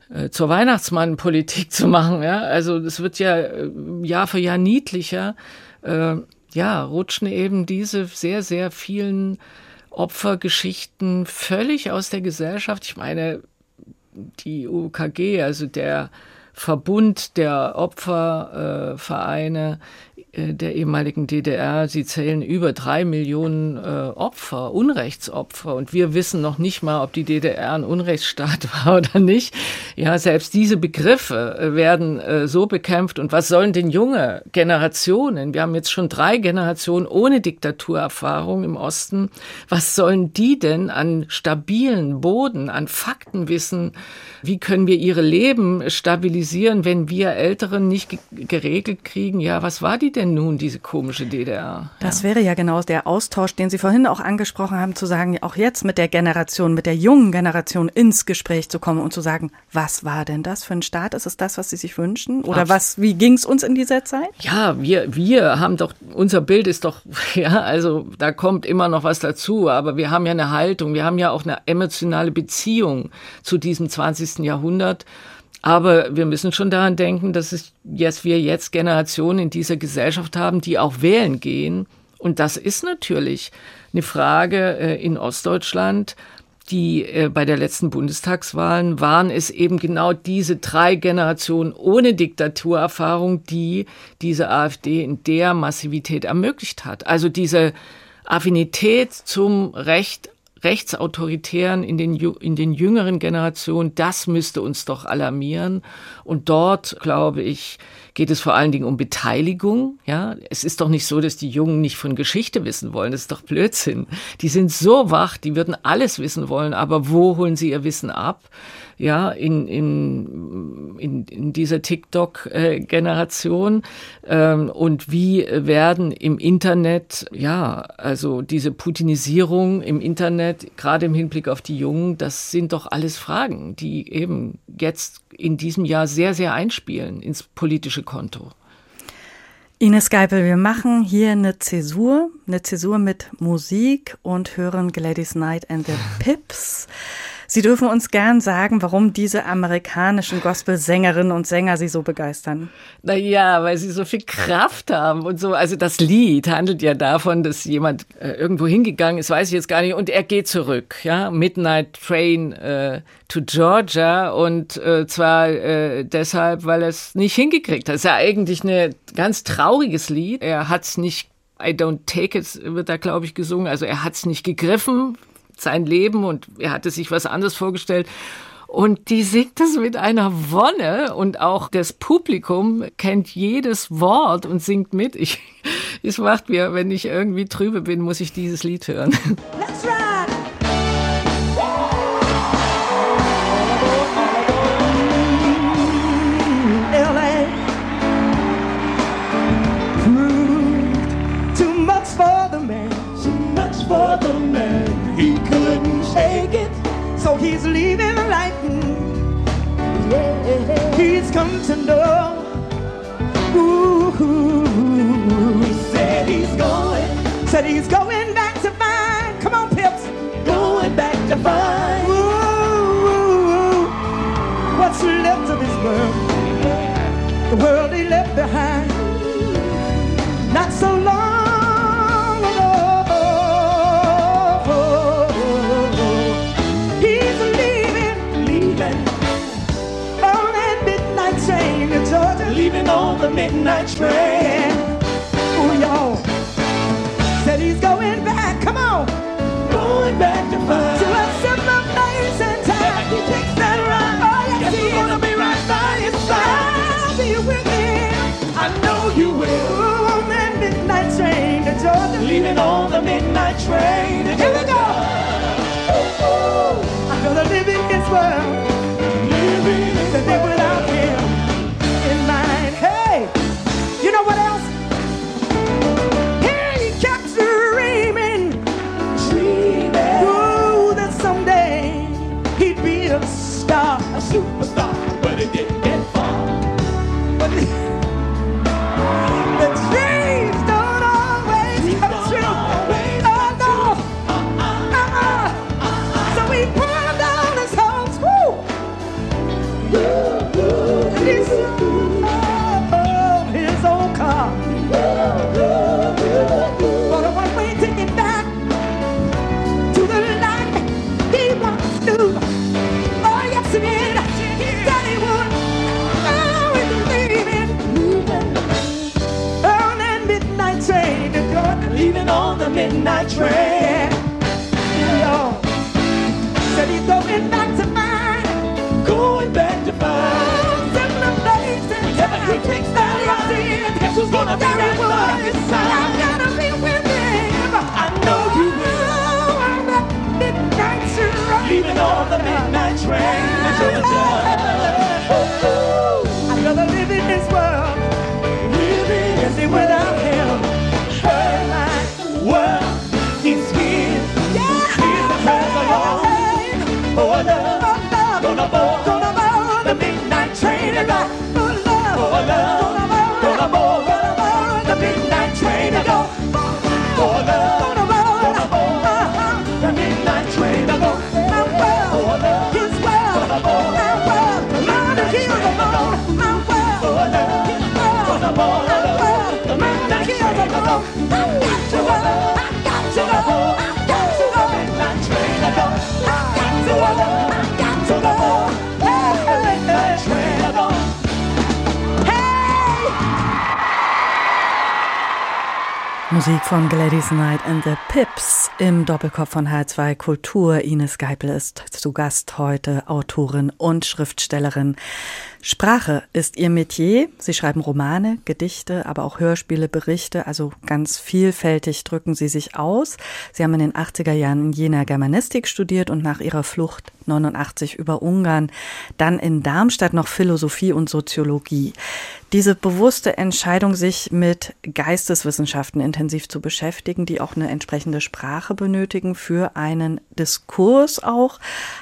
äh, zur Weihnachtsmannpolitik [laughs] zu machen. Ja? Also es wird ja äh, Jahr für Jahr niedlicher. Äh, ja, rutschen eben diese sehr, sehr vielen Opfergeschichten völlig aus der Gesellschaft. Ich meine, die UKG, also der Verbund der Opfervereine, äh, der ehemaligen DDR. Sie zählen über drei Millionen äh, Opfer, Unrechtsopfer. Und wir wissen noch nicht mal, ob die DDR ein Unrechtsstaat [laughs] war oder nicht. Ja, selbst diese Begriffe äh, werden so bekämpft. Und was sollen denn junge Generationen? Wir haben jetzt schon drei Generationen ohne Diktaturerfahrung im Osten. Was sollen die denn an stabilen Boden, an Faktenwissen? Wie können wir ihre Leben stabilisieren, wenn wir Älteren nicht geregelt kriegen? Ja, was war die denn? nun diese komische DDR? Das ja. wäre ja genau der Austausch, den Sie vorhin auch angesprochen haben, zu sagen, auch jetzt mit der Generation, mit der jungen Generation ins Gespräch zu kommen und zu sagen, was war denn das für ein Staat? Ist es das, was Sie sich wünschen? Oder Ach. was, wie ging es uns in dieser Zeit? Ja, wir, wir haben doch, unser Bild ist doch, [laughs] ja, also da kommt immer noch was dazu, aber wir haben ja eine Haltung, wir haben ja auch eine emotionale Beziehung zu diesem 20. Jahrhundert. Aber wir müssen schon daran denken, dass es jetzt, wir jetzt Generationen in dieser Gesellschaft haben, die auch wählen gehen. Und das ist natürlich eine Frage äh, in Ostdeutschland. Die äh, bei der letzten Bundestagswahlen waren es eben genau diese drei Generationen ohne Diktaturerfahrung, die diese AfD in der Massivität ermöglicht hat. Also diese Affinität zum Recht Rechtsautoritären in den, in den jüngeren Generationen, das müsste uns doch alarmieren. Und dort, glaube ich, geht es vor allen Dingen um Beteiligung. Ja, es ist doch nicht so, dass die Jungen nicht von Geschichte wissen wollen. Das ist doch Blödsinn. Die sind so wach, die würden alles wissen wollen. Aber wo holen sie ihr Wissen ab? ja, in, in, in, in dieser TikTok-Generation ähm, und wie werden im Internet, ja, also diese Putinisierung im Internet, gerade im Hinblick auf die Jungen, das sind doch alles Fragen, die eben jetzt in diesem Jahr sehr, sehr einspielen ins politische Konto. Ines Geipel, wir machen hier eine Zäsur, eine Zäsur mit Musik und hören Gladys Knight and the Pips. Sie dürfen uns gern sagen, warum diese amerikanischen Gospel-Sängerinnen und Sänger Sie so begeistern. Naja, weil sie so viel Kraft haben und so. Also das Lied handelt ja davon, dass jemand äh, irgendwo hingegangen ist, weiß ich jetzt gar nicht, und er geht zurück. Ja, Midnight Train äh, to Georgia und äh, zwar äh, deshalb, weil er es nicht hingekriegt hat. Das ist ja eigentlich ein ganz trauriges Lied. Er hat es nicht I don't take it wird da, glaube ich, gesungen. Also er hat es nicht gegriffen, sein Leben, und er hatte sich was anderes vorgestellt. Und die singt das mit einer Wonne und auch das Publikum kennt jedes Wort und singt mit. Ich, [laughs] es macht mir, wenn ich irgendwie trübe bin, muss ich dieses Lied hören. Let's ride. He's come to know. Ooh, said he's going. Said he's going back to find. Come on, Pips. Going back to find. Ooh, what's left of his world? The world he left behind. The midnight train. Oh, y'all. Said he's going back. Come on. Going back to find. To a simpler place and time. He takes that ride. Oh, yes, he's gonna be right by his side. I'll be with him. I know you will. Ooh, on that midnight train to Georgia. Leaving on the midnight train to Here we go. Ooh, I'm gonna live in his world. Leaving on the midnight train. Y'all. Said he's going back to mine. Going back to mine. Similar place and time. He takes that right. Guess who's gonna be right by his side? I'm gonna be with him. I know you will. On that midnight train. Leaving on the midnight train Georgia. I'm gonna live in this world. Musik von Gladys Knight and the Pips im Doppelkopf von H2 Kultur. Ines Geipel ist zu Gast heute, Autorin und Schriftstellerin. Sprache ist ihr Metier. Sie schreiben Romane, Gedichte, aber auch Hörspiele, Berichte, also ganz vielfältig drücken sie sich aus. Sie haben in den 80er Jahren in Jena Germanistik studiert und nach ihrer Flucht 89 über Ungarn dann in Darmstadt noch Philosophie und Soziologie. Diese bewusste Entscheidung, sich mit Geisteswissenschaften intensiv zu beschäftigen, die auch eine entsprechende Sprache benötigen für einen Diskurs auch,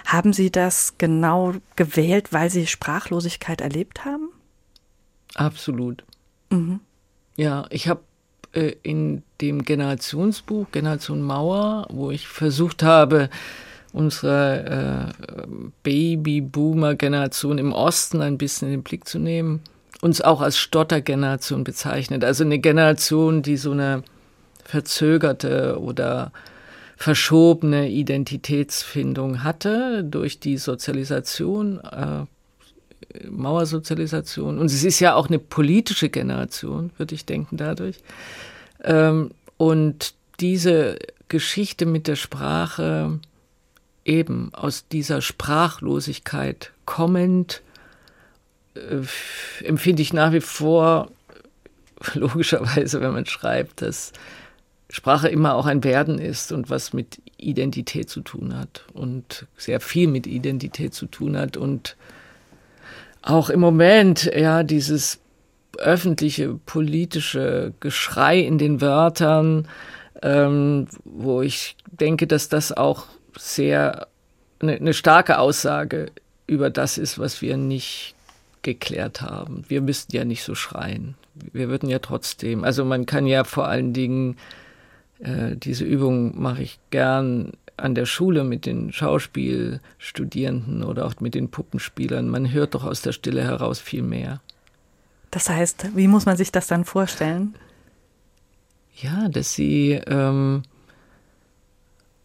haben Sie das genau gewählt, weil Sie Sprachlosigkeit erlebt haben? Absolut. Ja, ich habe äh, in dem Generationsbuch Generation Mauer, wo ich versucht habe, unsere äh, Babyboomer-Generation im Osten ein bisschen in den Blick zu nehmen, uns auch als Stottergeneration bezeichnet. Also eine Generation, die so eine verzögerte oder verschobene Identitätsfindung hatte durch die Sozialisation, äh, Mauersozialisation. Und es ist ja auch eine politische Generation, würde ich denken, dadurch. Ähm, und diese Geschichte mit der Sprache eben aus dieser Sprachlosigkeit kommend, äh, empfinde ich nach wie vor, [laughs] logischerweise, wenn man schreibt, dass Sprache immer auch ein Werden ist und was mit Identität zu tun hat und sehr viel mit Identität zu tun hat und auch im Moment, ja, dieses öffentliche politische Geschrei in den Wörtern, ähm, wo ich denke, dass das auch sehr eine, eine starke Aussage über das ist, was wir nicht geklärt haben. Wir müssten ja nicht so schreien. Wir würden ja trotzdem, also man kann ja vor allen Dingen äh, diese Übung mache ich gern an der Schule mit den Schauspielstudierenden oder auch mit den Puppenspielern. Man hört doch aus der Stille heraus viel mehr. Das heißt, wie muss man sich das dann vorstellen? Ja, dass sie ähm,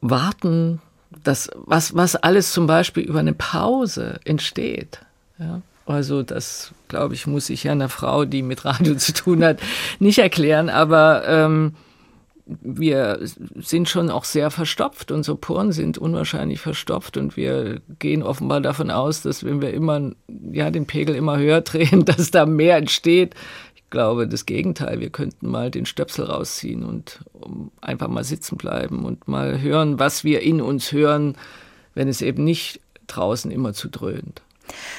warten, dass was, was alles zum Beispiel über eine Pause entsteht. Ja? Also das, glaube ich, muss ich ja einer Frau, die mit Radio [laughs] zu tun hat, nicht erklären. Aber ähm, wir sind schon auch sehr verstopft. Unsere Poren sind unwahrscheinlich verstopft und wir gehen offenbar davon aus, dass wenn wir immer, ja, den Pegel immer höher [laughs] drehen, dass da mehr entsteht. Glaube das Gegenteil. Wir könnten mal den Stöpsel rausziehen und einfach mal sitzen bleiben und mal hören, was wir in uns hören, wenn es eben nicht draußen immer zu dröhnt.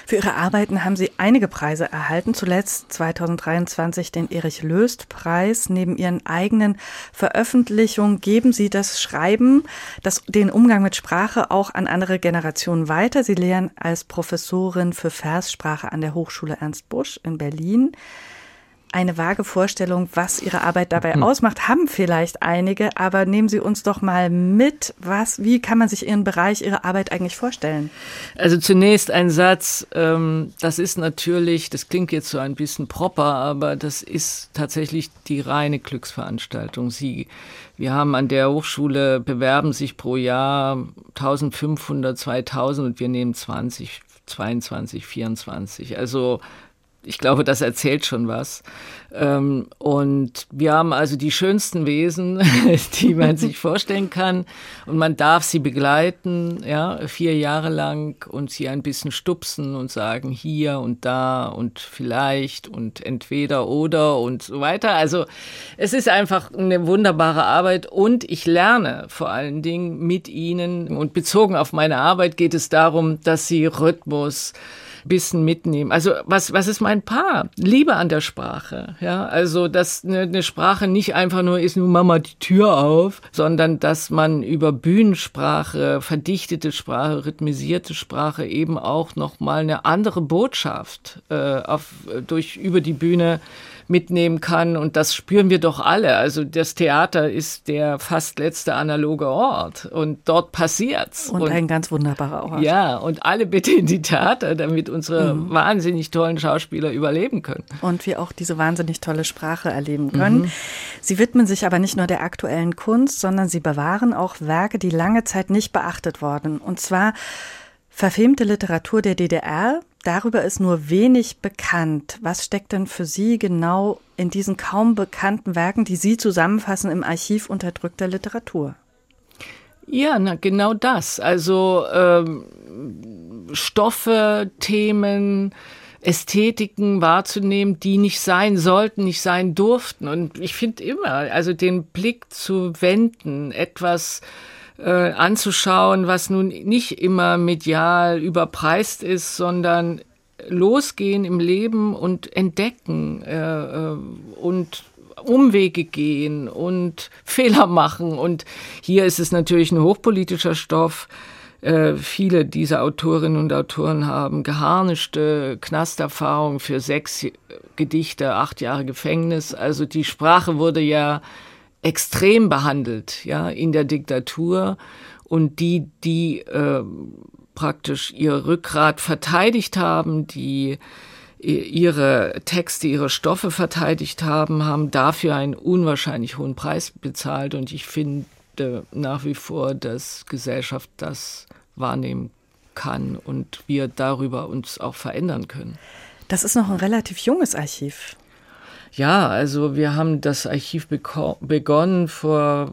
Für Ihre Arbeiten haben Sie einige Preise erhalten, zuletzt 2023 den Erich Löst Preis. Neben Ihren eigenen Veröffentlichungen geben Sie das Schreiben, das, den Umgang mit Sprache auch an andere Generationen weiter. Sie lehren als Professorin für Verssprache an der Hochschule Ernst Busch in Berlin eine vage Vorstellung, was Ihre Arbeit dabei mhm. ausmacht, haben vielleicht einige, aber nehmen Sie uns doch mal mit, was, wie kann man sich Ihren Bereich, Ihre Arbeit eigentlich vorstellen? Also zunächst ein Satz, ähm, das ist natürlich, das klingt jetzt so ein bisschen proper, aber das ist tatsächlich die reine Glücksveranstaltung. Sie, wir haben an der Hochschule, bewerben sich pro Jahr 1500, 2000 und wir nehmen 20, 22, 24. Also ich glaube, das erzählt schon was. Ähm, und wir haben also die schönsten Wesen, [laughs] die man sich vorstellen kann. Und man darf sie begleiten, ja, vier Jahre lang und sie ein bisschen stupsen und sagen hier und da und vielleicht und entweder oder und so weiter. Also es ist einfach eine wunderbare Arbeit und ich lerne vor allen Dingen mit ihnen. Und bezogen auf meine Arbeit geht es darum, dass sie Rhythmus, bisschen mitnehmen. Also was, was ist mein Paar? Liebe an der Sprache. Ja, also dass eine, eine Sprache nicht einfach nur ist, nur Mama die Tür auf, sondern dass man über Bühnensprache, verdichtete Sprache, rhythmisierte Sprache eben auch noch mal eine andere Botschaft äh, auf, durch über die Bühne mitnehmen kann. Und das spüren wir doch alle. Also das Theater ist der fast letzte analoge Ort und dort passiert's. Und, und ein ganz wunderbarer Ort. Ja, und alle bitte in die Theater, damit unsere mhm. wahnsinnig tollen Schauspieler überleben können. Und wir auch diese wahnsinnig tolle Sprache erleben können. Mhm. Sie widmen sich aber nicht nur der aktuellen Kunst, sondern sie bewahren auch Werke, die lange Zeit nicht beachtet wurden. Und zwar verfilmte Literatur der DDR, Darüber ist nur wenig bekannt. Was steckt denn für Sie genau in diesen kaum bekannten Werken, die Sie zusammenfassen im Archiv unterdrückter Literatur? Ja, na, genau das. Also ähm, Stoffe, Themen, Ästhetiken wahrzunehmen, die nicht sein sollten, nicht sein durften. Und ich finde immer, also den Blick zu wenden, etwas äh, anzuschauen, was nun nicht immer medial überpreist ist, sondern losgehen im Leben und entdecken äh, äh und Umwege gehen und [laughs] Fehler machen. Und hier ist es natürlich ein hochpolitischer Stoff. Äh, viele dieser Autorinnen und Autoren haben geharnischte Knasterfahrung für sechs Gedichte, acht Jahre Gefängnis. Also die Sprache wurde ja extrem behandelt, ja, in der Diktatur. und die, die äh, praktisch ihr Rückgrat verteidigt haben, die ihre Texte, ihre Stoffe verteidigt haben, haben dafür einen unwahrscheinlich hohen Preis bezahlt. Und ich finde nach wie vor, dass Gesellschaft das wahrnehmen kann und wir darüber uns auch verändern können. Das ist noch ein relativ junges Archiv. Ja, also wir haben das Archiv begonnen vor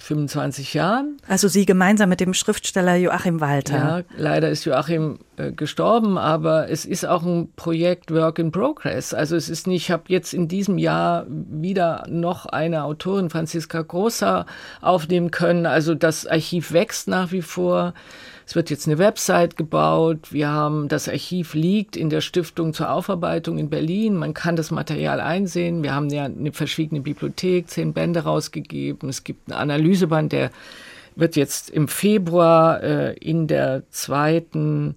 25 Jahren. Also Sie gemeinsam mit dem Schriftsteller Joachim Walter. Ja, leider ist Joachim äh, gestorben, aber es ist auch ein Projekt Work in Progress. Also es ist nicht, ich habe jetzt in diesem Jahr wieder noch eine Autorin, Franziska Großer, aufnehmen können. Also das Archiv wächst nach wie vor. Es wird jetzt eine Website gebaut. Wir haben, das Archiv liegt in der Stiftung zur Aufarbeitung in Berlin. Man kann das Material einsehen. Wir haben ja eine verschwiegene Bibliothek, zehn Bände rausgegeben. Es gibt einen Analyseband, der wird jetzt im Februar äh, in der zweiten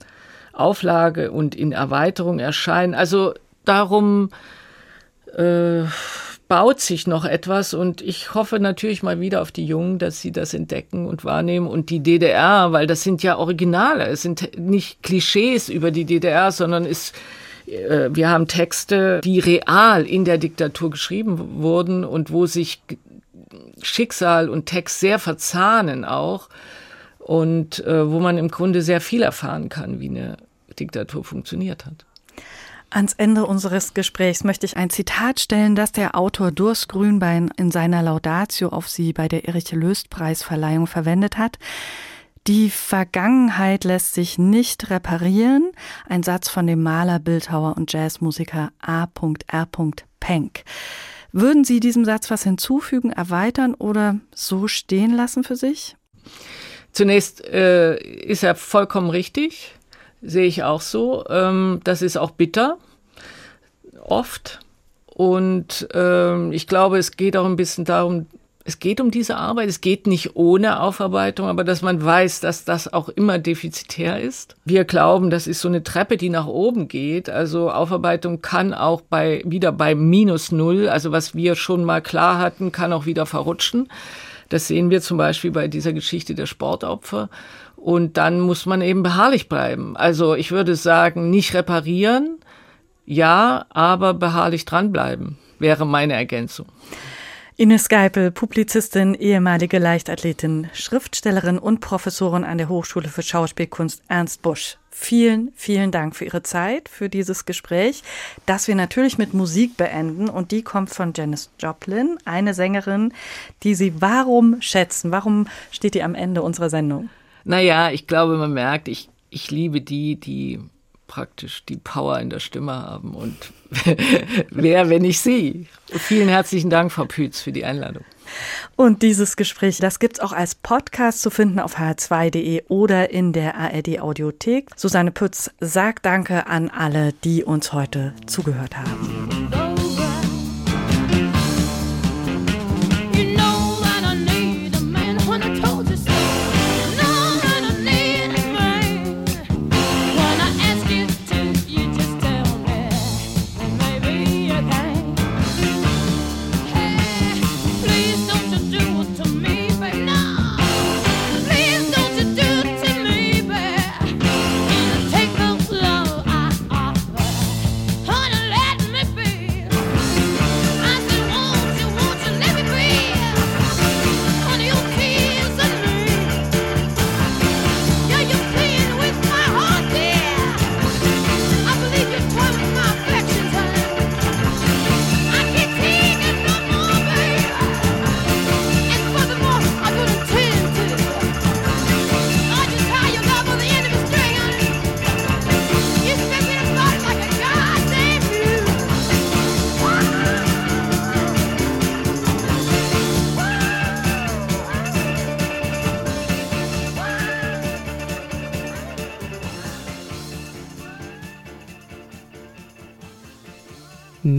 Auflage und in Erweiterung erscheinen. Also darum, äh, baut sich noch etwas und ich hoffe natürlich mal wieder auf die Jungen, dass sie das entdecken und wahrnehmen und die DDR, weil das sind ja Originale, es sind nicht Klischees über die DDR, sondern es äh, wir haben Texte, die real in der Diktatur geschrieben wurden und wo sich Schicksal und Text sehr verzahnen auch und äh, wo man im Grunde sehr viel erfahren kann, wie eine Diktatur funktioniert hat. Ans Ende unseres Gesprächs möchte ich ein Zitat stellen, das der Autor Durst Grünbein in seiner Laudatio auf sie bei der Erich-Löst-Preisverleihung verwendet hat. Die Vergangenheit lässt sich nicht reparieren. Ein Satz von dem Maler, Bildhauer und Jazzmusiker A.R. Penck. Würden Sie diesem Satz was hinzufügen, erweitern oder so stehen lassen für sich? Zunächst äh, ist er vollkommen richtig sehe ich auch so. Ähm, das ist auch bitter, oft. Und ähm, ich glaube, es geht auch ein bisschen darum, es geht um diese Arbeit, es geht nicht ohne Aufarbeitung, aber dass man weiß, dass das auch immer defizitär ist. Wir glauben, das ist so eine Treppe, die nach oben geht. Also Aufarbeitung kann auch bei, wieder bei minus null, also was wir schon mal klar hatten, kann auch wieder verrutschen. Das sehen wir zum Beispiel bei dieser Geschichte der Sportopfer. Und dann muss man eben beharrlich bleiben. Also ich würde sagen, nicht reparieren, ja, aber beharrlich dranbleiben, wäre meine Ergänzung. Ines Geipel, Publizistin, ehemalige Leichtathletin, Schriftstellerin und Professorin an der Hochschule für Schauspielkunst Ernst Busch. Vielen, vielen Dank für Ihre Zeit, für dieses Gespräch, das wir natürlich mit Musik beenden. Und die kommt von Janis Joplin, eine Sängerin, die Sie warum schätzen? Warum steht die am Ende unserer Sendung? Naja, ich glaube, man merkt, ich, ich liebe die, die praktisch die Power in der Stimme haben. Und [laughs] wer, wenn nicht Sie? Vielen herzlichen Dank, Frau Pütz, für die Einladung. Und dieses Gespräch, das gibt es auch als Podcast zu finden auf hr2.de oder in der ARD Audiothek. Susanne Pütz sagt Danke an alle, die uns heute zugehört haben.